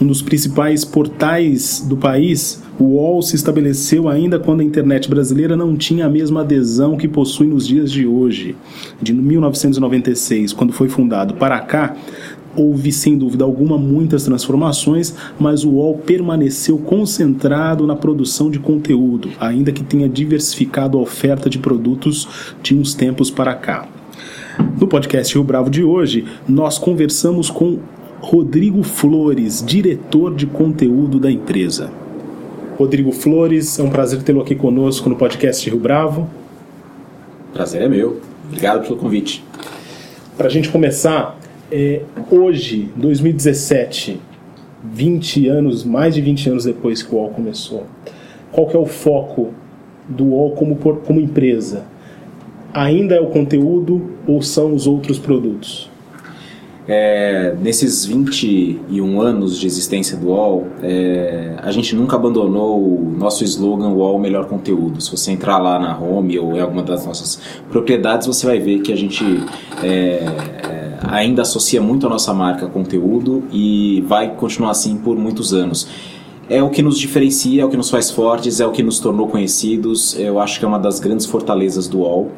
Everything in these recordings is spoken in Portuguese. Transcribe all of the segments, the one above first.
Um dos principais portais do país, o UOL se estabeleceu ainda quando a internet brasileira não tinha a mesma adesão que possui nos dias de hoje. De 1996, quando foi fundado, para cá, houve sem dúvida alguma muitas transformações, mas o UOL permaneceu concentrado na produção de conteúdo, ainda que tenha diversificado a oferta de produtos de uns tempos para cá. No podcast Rio Bravo de hoje, nós conversamos com Rodrigo Flores, diretor de conteúdo da empresa. Rodrigo Flores, é um prazer tê-lo aqui conosco no podcast Rio Bravo. Prazer é meu. Obrigado pelo convite. Para a gente começar, é, hoje, 2017, 20 anos, mais de 20 anos depois que o UOL começou, qual que é o foco do UOL como, como empresa? ainda é o conteúdo ou são os outros produtos? É, nesses 21 anos de existência do UOL, é, a gente nunca abandonou o nosso slogan UOL Melhor Conteúdo. Se você entrar lá na home ou em alguma das nossas propriedades, você vai ver que a gente é, é ainda associa muito a nossa marca conteúdo e vai continuar assim por muitos anos é o que nos diferencia, é o que nos faz fortes, é o que nos tornou conhecidos. Eu acho que é uma das grandes fortalezas do UOL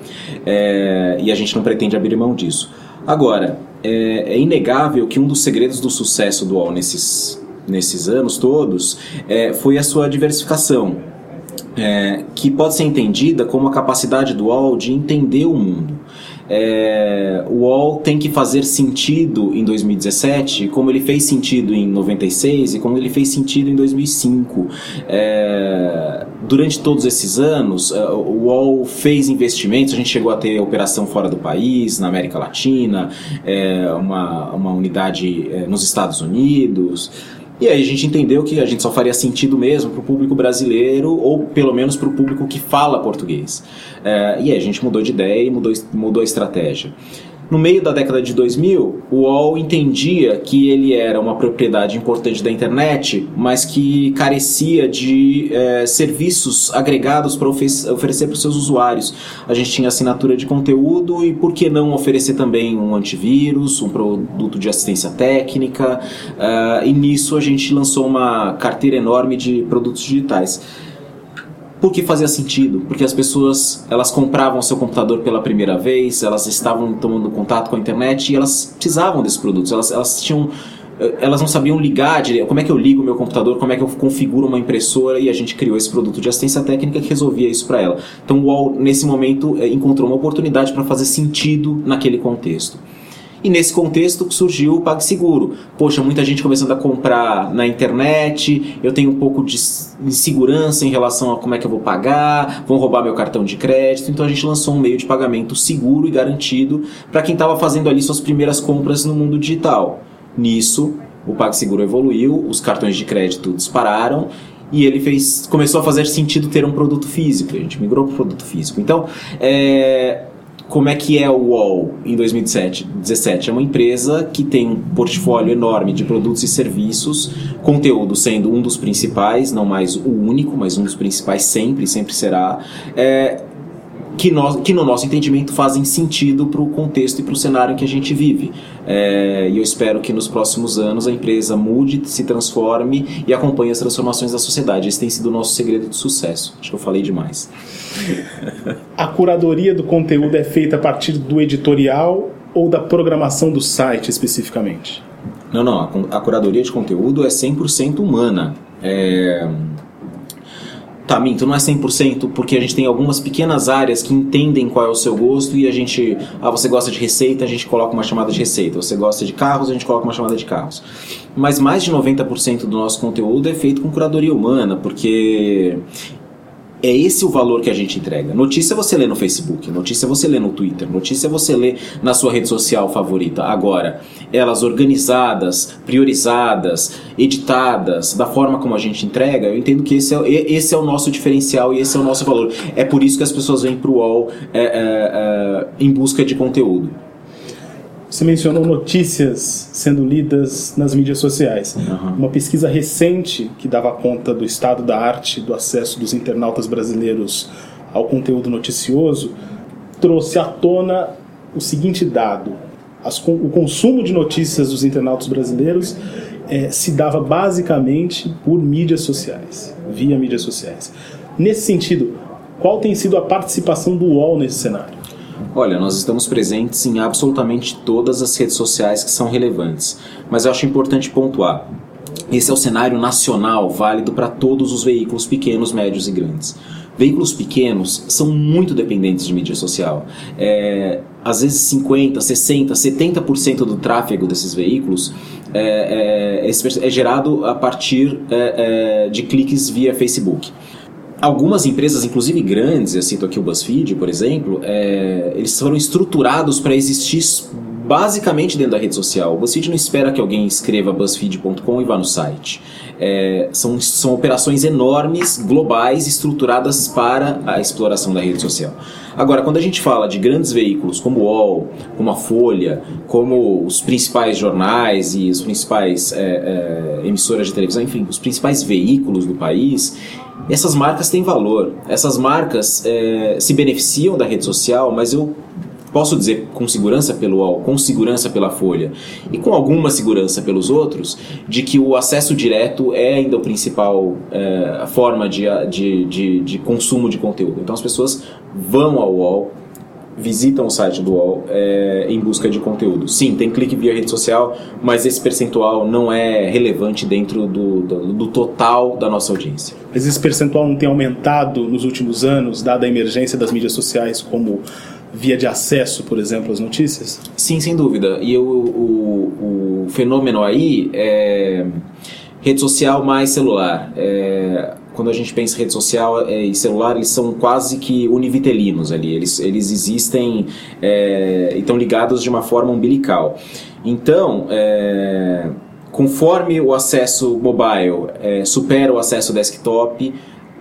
é, e a gente não pretende abrir mão disso. Agora, é, é, inegável que um dos segredos do sucesso do UOL nesses, nesses anos todos é, foi a sua diversificação, é, que pode ser entendida como a capacidade do UOL de entender o mundo é, o UOL tem que fazer sentido em 2017, como ele fez sentido em 96 e como ele fez sentido em 2005. É, durante todos esses anos, é, o UOL fez investimentos, a gente chegou a ter operação fora do país, na América Latina, é, uma, uma unidade é, nos Estados Unidos. E aí a gente entendeu que a gente só faria sentido mesmo para o público brasileiro ou pelo menos para o público que fala português. É, e aí a gente mudou de ideia e mudou, mudou a estratégia. No meio da década de 2000, o UOL entendia que ele era uma propriedade importante da internet, mas que carecia de é, serviços agregados para oferecer para os seus usuários. A gente tinha assinatura de conteúdo e por que não oferecer também um antivírus, um produto de assistência técnica? Uh, e nisso a gente lançou uma carteira enorme de produtos digitais porque fazia sentido, porque as pessoas elas compravam seu computador pela primeira vez, elas estavam tomando contato com a internet e elas precisavam desses produtos, elas, elas tinham eh, elas não sabiam ligar, como é que eu ligo meu computador, como é que eu configuro uma impressora e a gente criou esse produto de assistência técnica que resolvia isso para ela. Então o UOL nesse momento eh, encontrou uma oportunidade para fazer sentido naquele contexto. E nesse contexto surgiu o PagSeguro. Poxa, muita gente começando a comprar na internet, eu tenho um pouco de insegurança em relação a como é que eu vou pagar, vão roubar meu cartão de crédito. Então a gente lançou um meio de pagamento seguro e garantido para quem estava fazendo ali suas primeiras compras no mundo digital. Nisso, o PagSeguro evoluiu, os cartões de crédito dispararam e ele fez, começou a fazer sentido ter um produto físico. A gente migrou para o produto físico. Então, é, como é que é o UOL em 2017? É uma empresa que tem um portfólio enorme de produtos e serviços, conteúdo sendo um dos principais, não mais o único, mas um dos principais sempre, sempre será. É, que, nós, que no nosso entendimento fazem sentido para o contexto e para o cenário em que a gente vive. É, e eu espero que nos próximos anos a empresa mude, se transforme e acompanhe as transformações da sociedade. Esse tem sido o nosso segredo de sucesso. Acho que eu falei demais. A curadoria do conteúdo é feita a partir do editorial ou da programação do site especificamente? Não, não. A, curadoria de conteúdo é 100% humana. É Tá, minto, não é 100% porque a gente tem algumas pequenas áreas que entendem qual é o seu gosto e a gente, ah, você gosta de receita, a gente coloca uma chamada de receita. Você gosta de carros, a gente coloca uma chamada de carros. Mas mais de 90% do nosso conteúdo é feito com curadoria humana, porque é esse o valor que a gente entrega. Notícia você lê no Facebook, notícia você lê no Twitter, notícia você lê na sua rede social favorita. Agora, elas organizadas, priorizadas, editadas, da forma como a gente entrega, eu entendo que esse é, esse é o nosso diferencial e esse é o nosso valor. É por isso que as pessoas vêm para o UOL é, é, é, em busca de conteúdo. Você mencionou notícias sendo lidas nas mídias sociais. Uhum. Uma pesquisa recente que dava conta do estado da arte do acesso dos internautas brasileiros ao conteúdo noticioso trouxe à tona o seguinte dado: As, o consumo de notícias dos internautas brasileiros é, se dava basicamente por mídias sociais, via mídias sociais. Nesse sentido, qual tem sido a participação do UOL nesse cenário? Olha, nós estamos presentes em absolutamente todas as redes sociais que são relevantes, mas eu acho importante pontuar. Esse é o cenário nacional válido para todos os veículos pequenos, médios e grandes. Veículos pequenos são muito dependentes de mídia social. É, às vezes 50%, 60%, 70% do tráfego desses veículos é, é, é gerado a partir é, é, de cliques via Facebook algumas empresas, inclusive grandes, eu cito aqui o BuzzFeed, por exemplo, é, eles foram estruturados para existir basicamente dentro da rede social. O BuzzFeed não espera que alguém escreva buzzfeed.com e vá no site. É, são, são operações enormes, globais, estruturadas para a exploração da rede social. Agora, quando a gente fala de grandes veículos como o UOL, como a Folha, como os principais jornais e os principais é, é, emissoras de televisão, enfim, os principais veículos do país, essas marcas têm valor. Essas marcas é, se beneficiam da rede social, mas eu posso dizer com segurança pelo UOL, com segurança pela Folha e com alguma segurança pelos outros, de que o acesso direto é ainda o principal é, forma de, de, de, de consumo de conteúdo. Então as pessoas vão ao UOL visitam o site do UOL é, em busca de conteúdo. Sim, tem clique via rede social, mas esse percentual não é relevante dentro do, do, do, total da nossa audiência. Mas esse percentual não tem aumentado nos últimos anos, dada a emergência das mídias sociais como via de acesso, por exemplo, às notícias? Sim, sem dúvida. E o, o, o fenômeno aí é rede social mais celular. É, quando a gente pensa em rede social é, e celular, eles são quase que univitelinos ali. Eles, eles existem é, e estão ligados de uma forma umbilical. Então, é, conforme o acesso mobile é, supera o acesso desktop,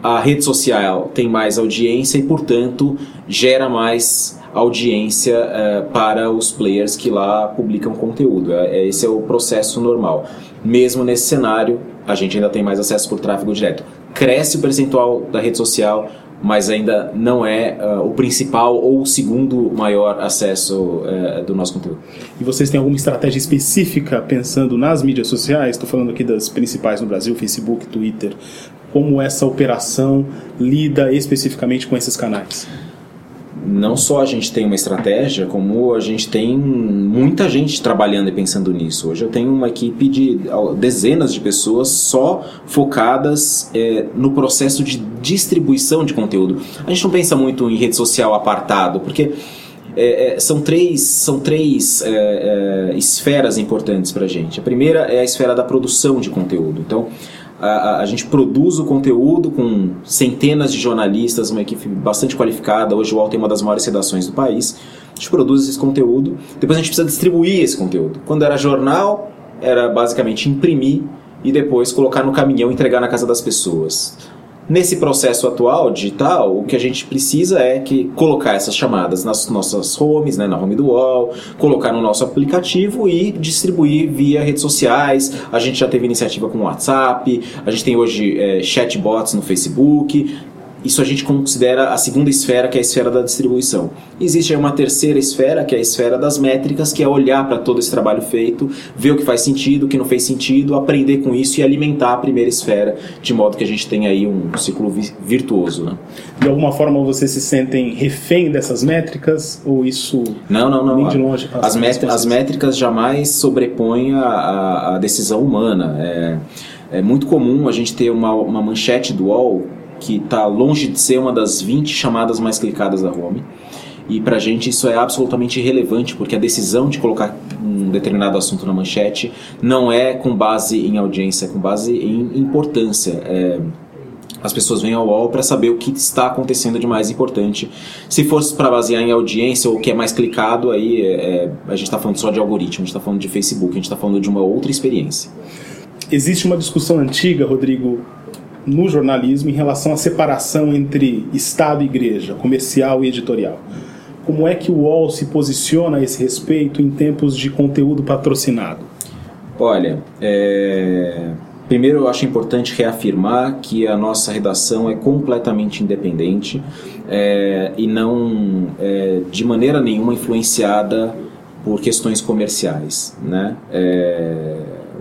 a rede social tem mais audiência e, portanto, gera mais audiência é, para os players que lá publicam conteúdo. É, esse é o processo normal. Mesmo nesse cenário, a gente ainda tem mais acesso por tráfego direto cresce o percentual da rede social, mas ainda não é uh, o principal ou o segundo maior acesso uh, do nosso conteúdo. E vocês têm alguma estratégia específica pensando nas mídias sociais? Estou falando aqui das principais no Brasil, Facebook, Twitter. Como essa operação lida especificamente com esses canais? Não só a gente tem uma estratégia, como a gente tem muita gente trabalhando e pensando nisso. Hoje eu tenho uma equipe de dezenas de pessoas só focadas é, no processo de distribuição de conteúdo. A gente não pensa muito em rede social apartado, porque é, é, são três, são três é, é esferas importantes para a gente. A primeira é a esfera da produção de conteúdo. Então, a, gente produz o conteúdo com centenas de jornalistas, uma equipe bastante qualificada. Hoje o UOL tem uma das maiores redações do país. A gente produz esse conteúdo, depois a gente precisa distribuir esse conteúdo. Quando era jornal, era basicamente imprimir e depois colocar no caminhão e entregar na casa das pessoas. Nesse processo atual digital, o que a gente precisa é que colocar essas chamadas nas nossas homes, né, na home do UOL, colocar no nosso aplicativo e distribuir via redes sociais. A gente já teve iniciativa com o WhatsApp, a gente tem hoje é, chatbots no Facebook, isso a gente considera a segunda esfera, que é a esfera da distribuição. Existe uma terceira esfera, que é a esfera das métricas, que é olhar para todo esse trabalho feito, ver o que faz sentido, o que não fez sentido, aprender com isso e alimentar a primeira esfera, de modo que a gente tenha aí um ciclo virtuoso. Né? De alguma forma vocês se sentem refém dessas métricas ou isso não, não, não. nem de longe as, as métricas jamais sobrepõem a, a, a decisão humana. É, é muito comum a gente ter uma, uma manchete do UOL que está longe de ser uma das 20 chamadas mais clicadas da home. E para a gente isso é absolutamente irrelevante, porque a decisão de colocar um determinado assunto na manchete não é com base em audiência, é com base em importância. É, as pessoas vêm ao UOL para saber o que está acontecendo de mais importante. Se fosse para basear em audiência ou o que é mais clicado, aí é, é a gente está falando só de algoritmo, a gente está falando de Facebook, a gente está falando de uma outra experiência. Existe uma discussão antiga, Rodrigo, no jornalismo em relação à separação entre Estado e Igreja, comercial e editorial. Como é que o UOL se posiciona a esse respeito em tempos de conteúdo patrocinado? Olha, é Primeiro, eu acho importante reafirmar que a nossa redação é completamente independente é, e não, é, de maneira nenhuma, influenciada por questões comerciais. Né? É,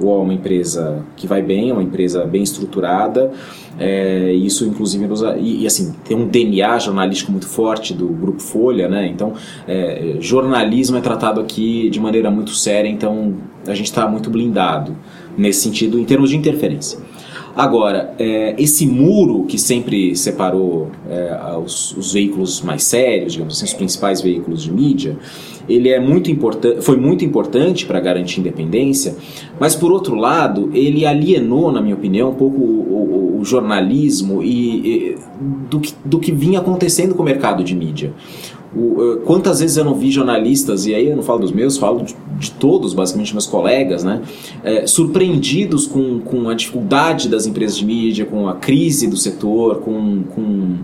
é uma empresa que vai bem, é uma empresa bem estruturada, é, isso inclusive nos, e, e, assim tem um DNA jornalístico muito forte do grupo Folha, né? Então é, jornalismo é tratado aqui de maneira muito séria, então a gente está muito blindado nesse sentido, em termos de interferência. Agora, é, esse muro que sempre separou é, os, os, veículos mais sérios, digamos assim, os principais veículos de mídia, ele é muito importante, foi muito importante para garantir independência, mas por outro lado, ele alienou, na minha opinião, um pouco o, o, o jornalismo e, e do, que, do que vinha acontecendo com o mercado de mídia. O, quantas vezes eu não vi jornalistas, e aí eu não falo dos meus, falo de, de todos, basicamente meus colegas, né, é, surpreendidos com, com a dificuldade das empresas de mídia, com a crise do setor, com, com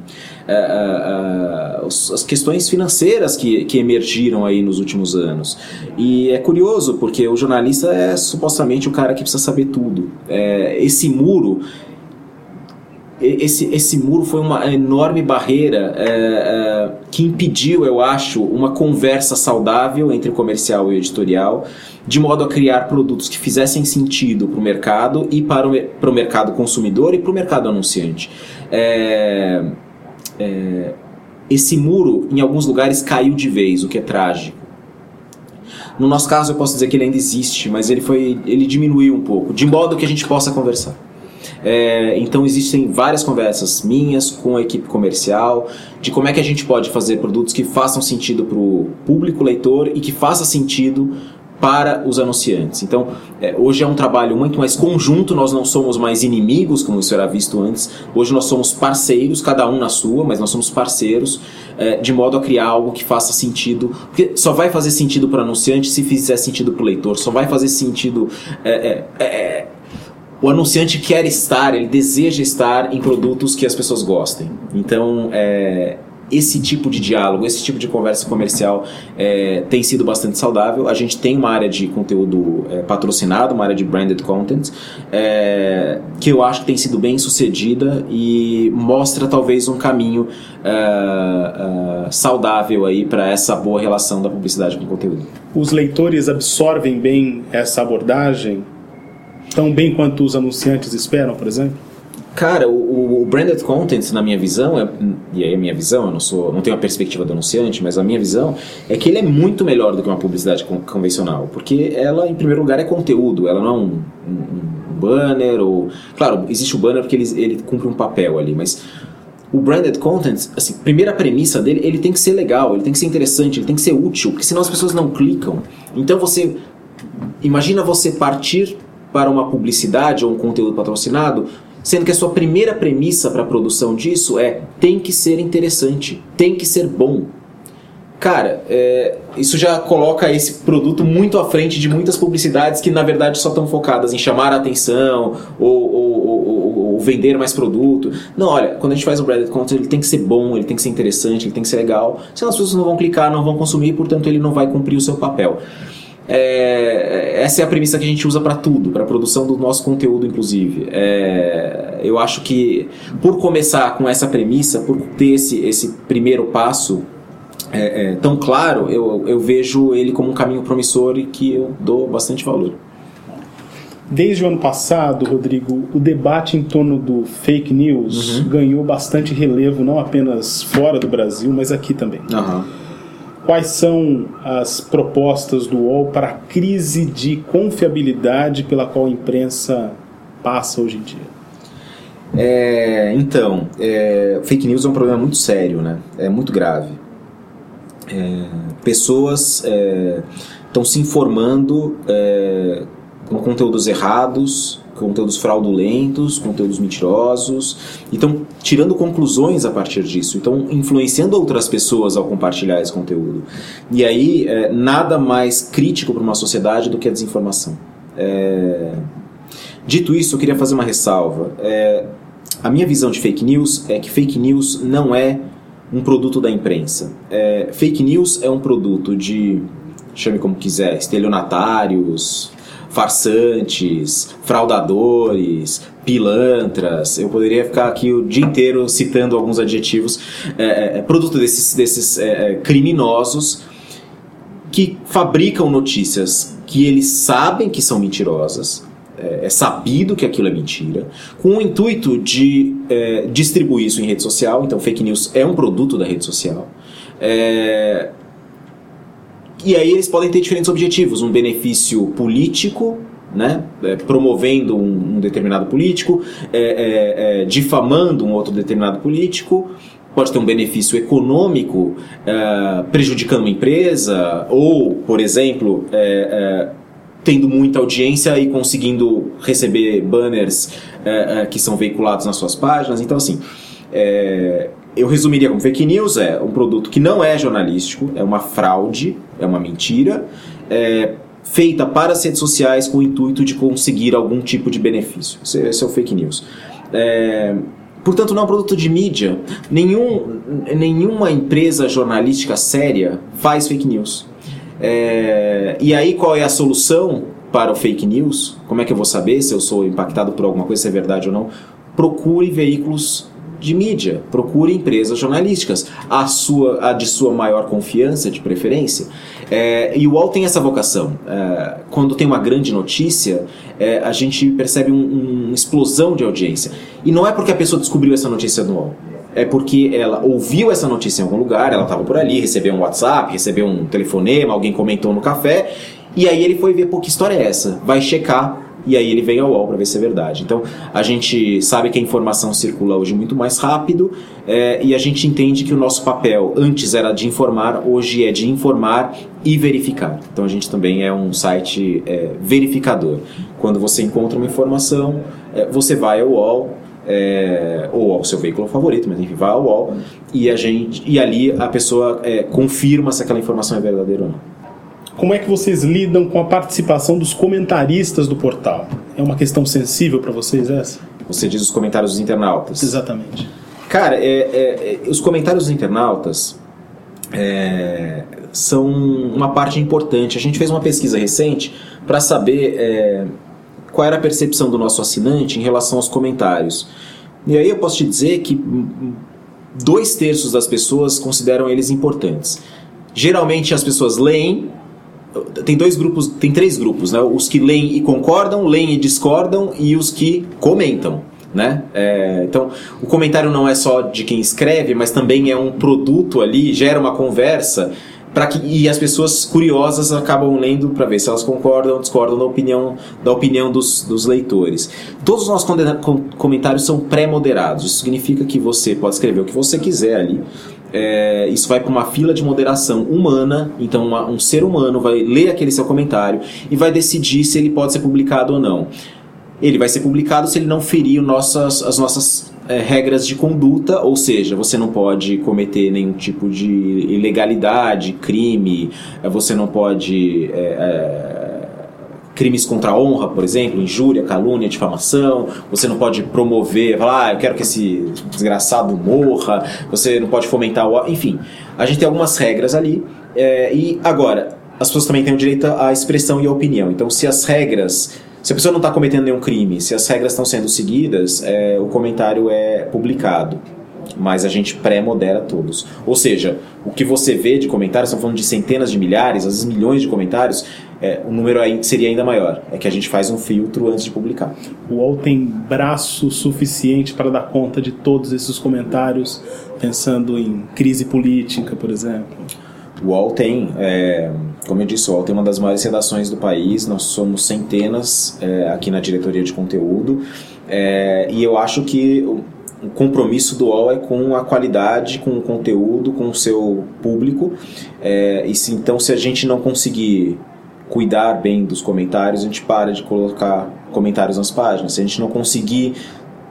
é, é, é as questões financeiras que, que emergiram aí nos últimos anos. E é curioso, porque o jornalista é supostamente o cara que precisa saber tudo. É, esse muro esse, esse muro foi uma enorme barreira é, é, que impediu, eu acho, uma conversa saudável entre comercial e editorial, de modo a criar produtos que fizessem sentido para o mercado e para o, para o mercado consumidor e para o mercado anunciante. É, é, esse muro, em alguns lugares, caiu de vez, o que é trágico. No nosso caso, eu posso dizer que ele ainda existe, mas ele, foi, ele diminuiu um pouco, de modo que a gente possa conversar. É, então existem várias conversas minhas com a equipe comercial de como é que a gente pode fazer produtos que façam sentido para o público leitor e que faça sentido para os anunciantes. Então, é, hoje é um trabalho muito mais conjunto, nós não somos mais inimigos, como isso era visto antes. Hoje nós somos parceiros, cada um na sua, mas nós somos parceiros, é, de modo a criar algo que faça sentido. Porque só vai fazer sentido para o anunciante se fizer sentido para o leitor, só vai fazer sentido. É, é, é o anunciante quer estar, ele deseja estar em produtos que as pessoas gostem. Então, é, esse tipo de diálogo, esse tipo de conversa comercial é, tem sido bastante saudável. A gente tem uma área de conteúdo é, patrocinado, uma área de branded content, é, que eu acho que tem sido bem sucedida e mostra talvez um caminho é, é, saudável aí para essa boa relação da publicidade com o conteúdo. Os leitores absorvem bem essa abordagem tão bem quanto os anunciantes esperam, por exemplo? Cara, o, o, branded content, na minha visão, é, e aí a minha visão, eu não sou, não tenho a perspectiva do anunciante, mas a minha visão é que ele é muito melhor do que uma publicidade convencional, porque ela, em primeiro lugar, é conteúdo, ela não é um, um, um banner ou, claro, existe o banner porque ele, ele cumpre um papel ali, mas o branded content, assim, primeira premissa dele, ele tem que ser legal, ele tem que ser interessante, ele tem que ser útil, porque senão as pessoas não clicam. Então você imagina você partir para uma publicidade ou um conteúdo patrocinado, sendo que a sua primeira premissa para a produção disso é tem que ser interessante, tem que ser bom. Cara, é, isso já coloca esse produto muito à frente de muitas publicidades que na verdade só estão focadas em chamar a atenção ou, ou, ou, ou, vender mais produto. Não, olha, quando a gente faz um branded content, ele tem que ser bom, ele tem que ser interessante, ele tem que ser legal. Senão as pessoas não vão clicar, não vão consumir, portanto ele não vai cumprir o seu papel. É, essa é a premissa que a gente usa para tudo, para a produção do nosso conteúdo, inclusive. É, eu acho que por começar com essa premissa, por ter esse, esse primeiro passo é, é, tão claro, eu, eu vejo ele como um caminho promissor e que eu dou bastante valor. Desde o ano passado, Rodrigo, o debate em torno do fake news uhum. ganhou bastante relevo, não apenas fora do Brasil, mas aqui também. Uhum. Quais são as propostas do UOL para a crise de confiabilidade pela qual a imprensa passa hoje em dia? É, então, é, fake news é um problema muito sério, né? É muito grave. É, pessoas estão é, se informando é, com conteúdos errados conteúdos fraudulentos, conteúdos mentirosos, então tirando conclusões a partir disso, então influenciando outras pessoas ao compartilhar esse conteúdo. E aí, é, nada mais crítico para uma sociedade do que a desinformação. É... Dito isso, eu queria fazer uma ressalva. É... A minha visão de fake news é que fake news não é um produto da imprensa. É... Fake news é um produto de, chame como quiser, estelionatários, farsantes, fraudadores, pilantras. Eu poderia ficar aqui o dia inteiro citando alguns adjetivos. É, é, produto desses, desses é, é criminosos que fabricam notícias que eles sabem que são mentirosas. É, é sabido que aquilo é mentira, com o intuito de é, distribuir isso em rede social. Então, fake news é um produto da rede social. É, e aí eles podem ter diferentes objetivos: um benefício político, né, é, promovendo um, um, determinado político, é, é, é, difamando um outro determinado político, pode ter um benefício econômico é, prejudicando uma empresa, ou, por exemplo, é, tendo muita audiência e conseguindo receber banners que são veiculados nas suas páginas. Então, assim, eu resumiria como fake news é um produto que não é jornalístico, é uma fraude, é uma mentira, é feita para as redes sociais com o intuito de conseguir algum tipo de benefício. Esse, esse é o fake news. É, portanto, não é um produto de mídia. Nenhum, nenhuma empresa jornalística séria faz fake news. É, e aí, qual é a solução para o fake news? Como é que eu vou saber se eu sou impactado por alguma coisa, se é verdade ou não? Procure veículos de mídia, procure empresas jornalísticas, a, sua, a de sua maior confiança, de preferência. É, e o UOL tem essa vocação. É, quando tem uma grande notícia, é, a gente percebe um, uma explosão de audiência. E não é porque a pessoa descobriu essa notícia no UOL. É porque ela ouviu essa notícia em algum lugar, ela estava por ali, recebeu um WhatsApp, recebeu um telefonema, alguém comentou no café, e aí ele foi ver, pô, que história é essa? Vai checar e aí ele vem ao UOL para ver se é verdade. Então a gente sabe que a informação circula hoje muito mais rápido é, e a gente entende que o nosso papel antes era de informar, hoje é de informar e verificar. Então a gente também é um site é, verificador. Quando você encontra uma informação, é, você vai ao UOL. É, ou ao seu veículo favorito, mas enfim, vai ao UOL e, a gente, e ali a pessoa é, confirma se aquela informação é verdadeira ou não. Como é que vocês lidam com a participação dos comentaristas do portal? É uma questão sensível para vocês essa? Você diz os comentários dos internautas. Exatamente. Cara, é, é, é, os comentários dos internautas é, são uma parte importante. A gente fez uma pesquisa recente para saber é, qual era a percepção do nosso assinante em relação aos comentários. E aí eu posso te dizer que dois terços das pessoas consideram eles importantes. Geralmente as pessoas leem tem dois grupos, tem três grupos, né? Os que leem e concordam, leem e discordam e os que comentam. Né? É, então, o comentário não é só de quem escreve, mas também é um produto ali, gera uma conversa para que e as pessoas curiosas acabam lendo para ver se elas concordam ou discordam da opinião da opinião dos, dos leitores. Todos os nossos comentários são pré-moderados. Isso significa que você pode escrever o que você quiser ali é, isso vai para uma fila de moderação humana, então uma, um ser humano vai ler aquele seu comentário e vai decidir se ele pode ser publicado ou não. Ele vai ser publicado se ele não ferir nossas, as nossas é, regras de conduta, ou seja, você não pode cometer nenhum tipo de ilegalidade, crime, é, você não pode é, é crimes contra a honra, por exemplo, injúria, calúnia, difamação. Você não pode promover, falar, ah, eu quero que esse desgraçado morra. Você não pode fomentar o. Enfim, a gente tem algumas regras ali. É, e agora, as pessoas também têm o direito à expressão e à opinião. Então, se as regras. Se a pessoa não está cometendo nenhum crime, se as regras estão sendo seguidas, é, o comentário é publicado mas a gente pré-modera todos. Ou seja, o que você vê de comentários, estamos falando de centenas de milhares, às vezes milhões de comentários, é, o número seria ainda maior. É que a gente faz um filtro antes de publicar. O UOL tem braço suficiente para dar conta de todos esses comentários, pensando em crise política, por exemplo? O UOL tem, é, como eu disse, o UOL tem uma das maiores redações do país, nós somos centenas é, aqui na diretoria de conteúdo, é, e eu acho que o compromisso do UOL é com a qualidade, com o conteúdo, com o seu público. É, e se, então, se a gente não conseguir cuidar bem dos comentários, a gente para de colocar comentários nas páginas. Se a gente não conseguir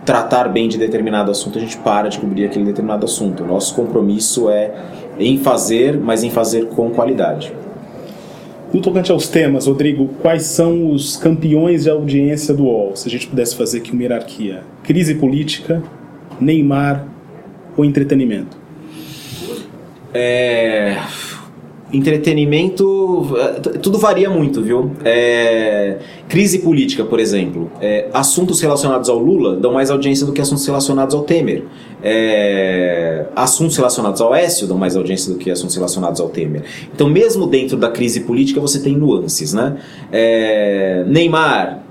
tratar bem de determinado assunto, a gente para de cobrir aquele determinado assunto. O nosso compromisso é em fazer, mas em fazer com qualidade. No tocante aos temas, Rodrigo, quais são os campeões de audiência do UOL? Se a gente pudesse fazer aqui uma hierarquia: crise política, Neymar ou entretenimento? É entretenimento, tudo varia muito, viu? É, crise política, por exemplo. É, assuntos relacionados ao Lula dão mais audiência do que assuntos relacionados ao Temer. É, assuntos relacionados ao Écio dão mais audiência do que assuntos relacionados ao Temer. Então, mesmo dentro da crise política, você tem nuances, né? É, Neymar,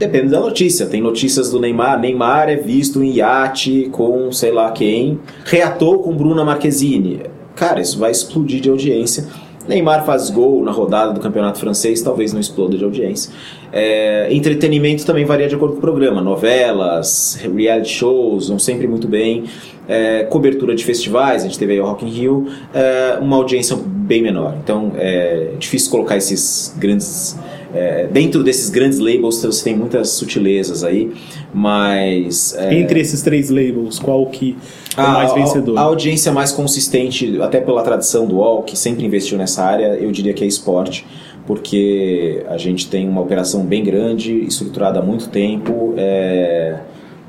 Depende da notícia. Tem notícias do Neymar. Neymar é visto em iate com sei lá quem. Reatou com Bruna Marquezine cara, isso vai explodir de audiência. Neymar faz gol na rodada do campeonato francês, talvez não exploda de audiência. É, entretenimento também varia de acordo com o programa. Novelas, reality shows vão sempre muito bem. É, cobertura de festivais, a gente teve aí o Rock in Rio, é, uma audiência bem menor. Então é difícil colocar esses grandes. É, dentro desses grandes labels você tem muitas sutilezas aí, mas. É, Entre esses três labels, qual que é o mais vencedor? A, a, audiência mais consistente, até pela tradição do UOL, que sempre investiu nessa área, eu diria que é esporte porque a gente tem uma operação bem grande, estruturada há muito tempo. É...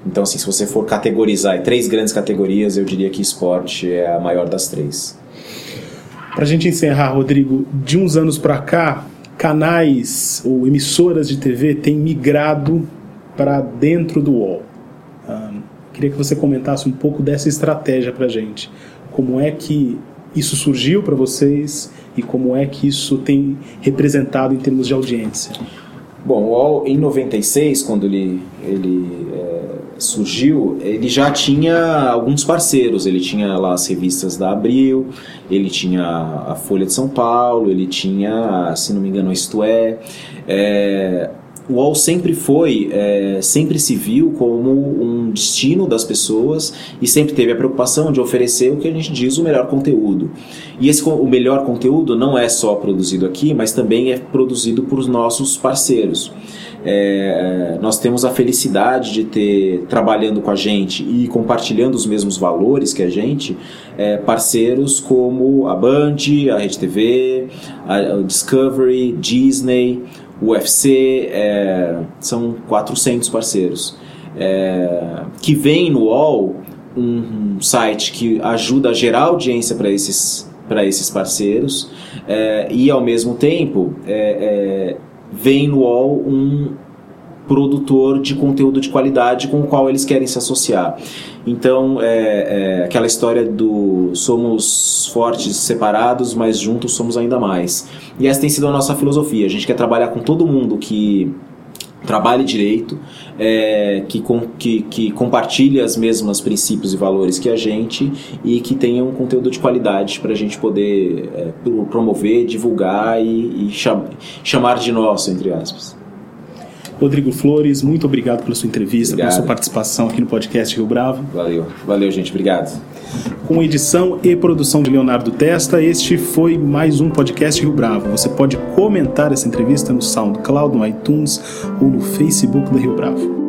Então, assim, se você for categorizar em três grandes categorias, eu diria que esporte é a maior das três. Para a gente encerrar, Rodrigo, de uns anos para cá, canais ou emissoras de TV têm migrado para dentro do UOL. Um, queria que você comentasse um pouco dessa estratégia para a gente. Como é que isso surgiu para vocês e como é que isso tem representado em termos de audiência? Bom, o UOL em 96, quando ele, ele é, surgiu, ele já tinha alguns parceiros. Ele tinha lá as revistas da Abril, ele tinha a Folha de São Paulo, ele tinha, se não me engano, Isto É. é o UOL sempre foi, é, sempre se viu como um destino das pessoas e sempre teve a preocupação de oferecer o que a gente diz o melhor conteúdo. E esse, o melhor conteúdo não é só produzido aqui, mas também é produzido por nossos parceiros. É, nós temos a felicidade de ter trabalhando com a gente e compartilhando os mesmos valores que a gente, é, parceiros como a Band, a Rede TV, a Discovery, Disney, UFC, é, são 400 parceiros. É, que vem no UOL um, site que ajuda a gerar audiência para esses, esses parceiros é, e ao mesmo tempo é, é, vem no UOL um produtor de conteúdo de qualidade com o qual eles querem se associar. Então, é, é, aquela história do somos fortes separados, mas juntos somos ainda mais. E essa tem sido a nossa filosofia. A gente quer trabalhar com todo mundo que trabalhe direito, é, que, com, que, que compartilhe as mesmas princípios e valores que a gente e que tenha um conteúdo de qualidade para a gente poder é, promover, divulgar e, e cham, chamar de nosso, entre aspas. Rodrigo Flores, muito obrigado pela sua entrevista, obrigado. pela sua participação aqui no podcast Rio Bravo. Valeu, valeu, gente, obrigado. Com edição e produção de Leonardo Testa, este foi mais um podcast Rio Bravo. Você pode comentar essa entrevista no SoundCloud, no iTunes ou no Facebook da Rio Bravo.